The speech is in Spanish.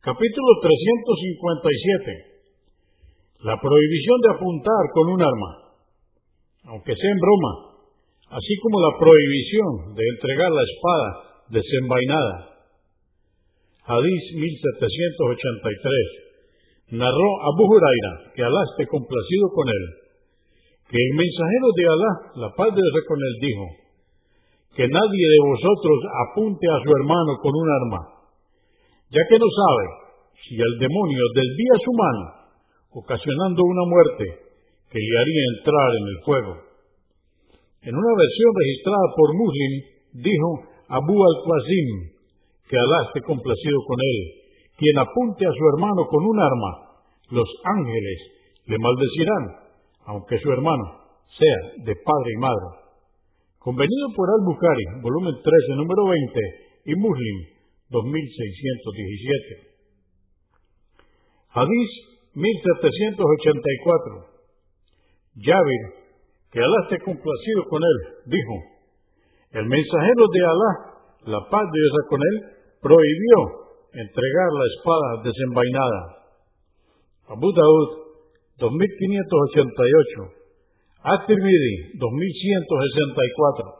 Capítulo 357. La prohibición de apuntar con un arma, aunque sea en broma, así como la prohibición de entregar la espada desenvainada. Hadís 1783. Narró Abu Huraira, que Alá esté complacido con él, que el mensajero de Alá, la paz de Dios con él, dijo, que nadie de vosotros apunte a su hermano con un arma, ya que no sabe si el demonio desvía su mano, ocasionando una muerte que le haría entrar en el fuego. En una versión registrada por Muslim, dijo Abu al-Qasim, que Alá esté complacido con él, quien apunte a su hermano con un arma, los ángeles le maldecirán, aunque su hermano sea de padre y madre. Convenido por Al-Bukhari, volumen 13, número 20, y Muslim, 2617. Hadís 1784. Yavir, que Alá esté complacido con él, dijo, el mensajero de Alá, la paz de Dios con él, prohibió entregar la espada desenvainada. Abu Daud, 2588. At-Tirmidhi, 2164.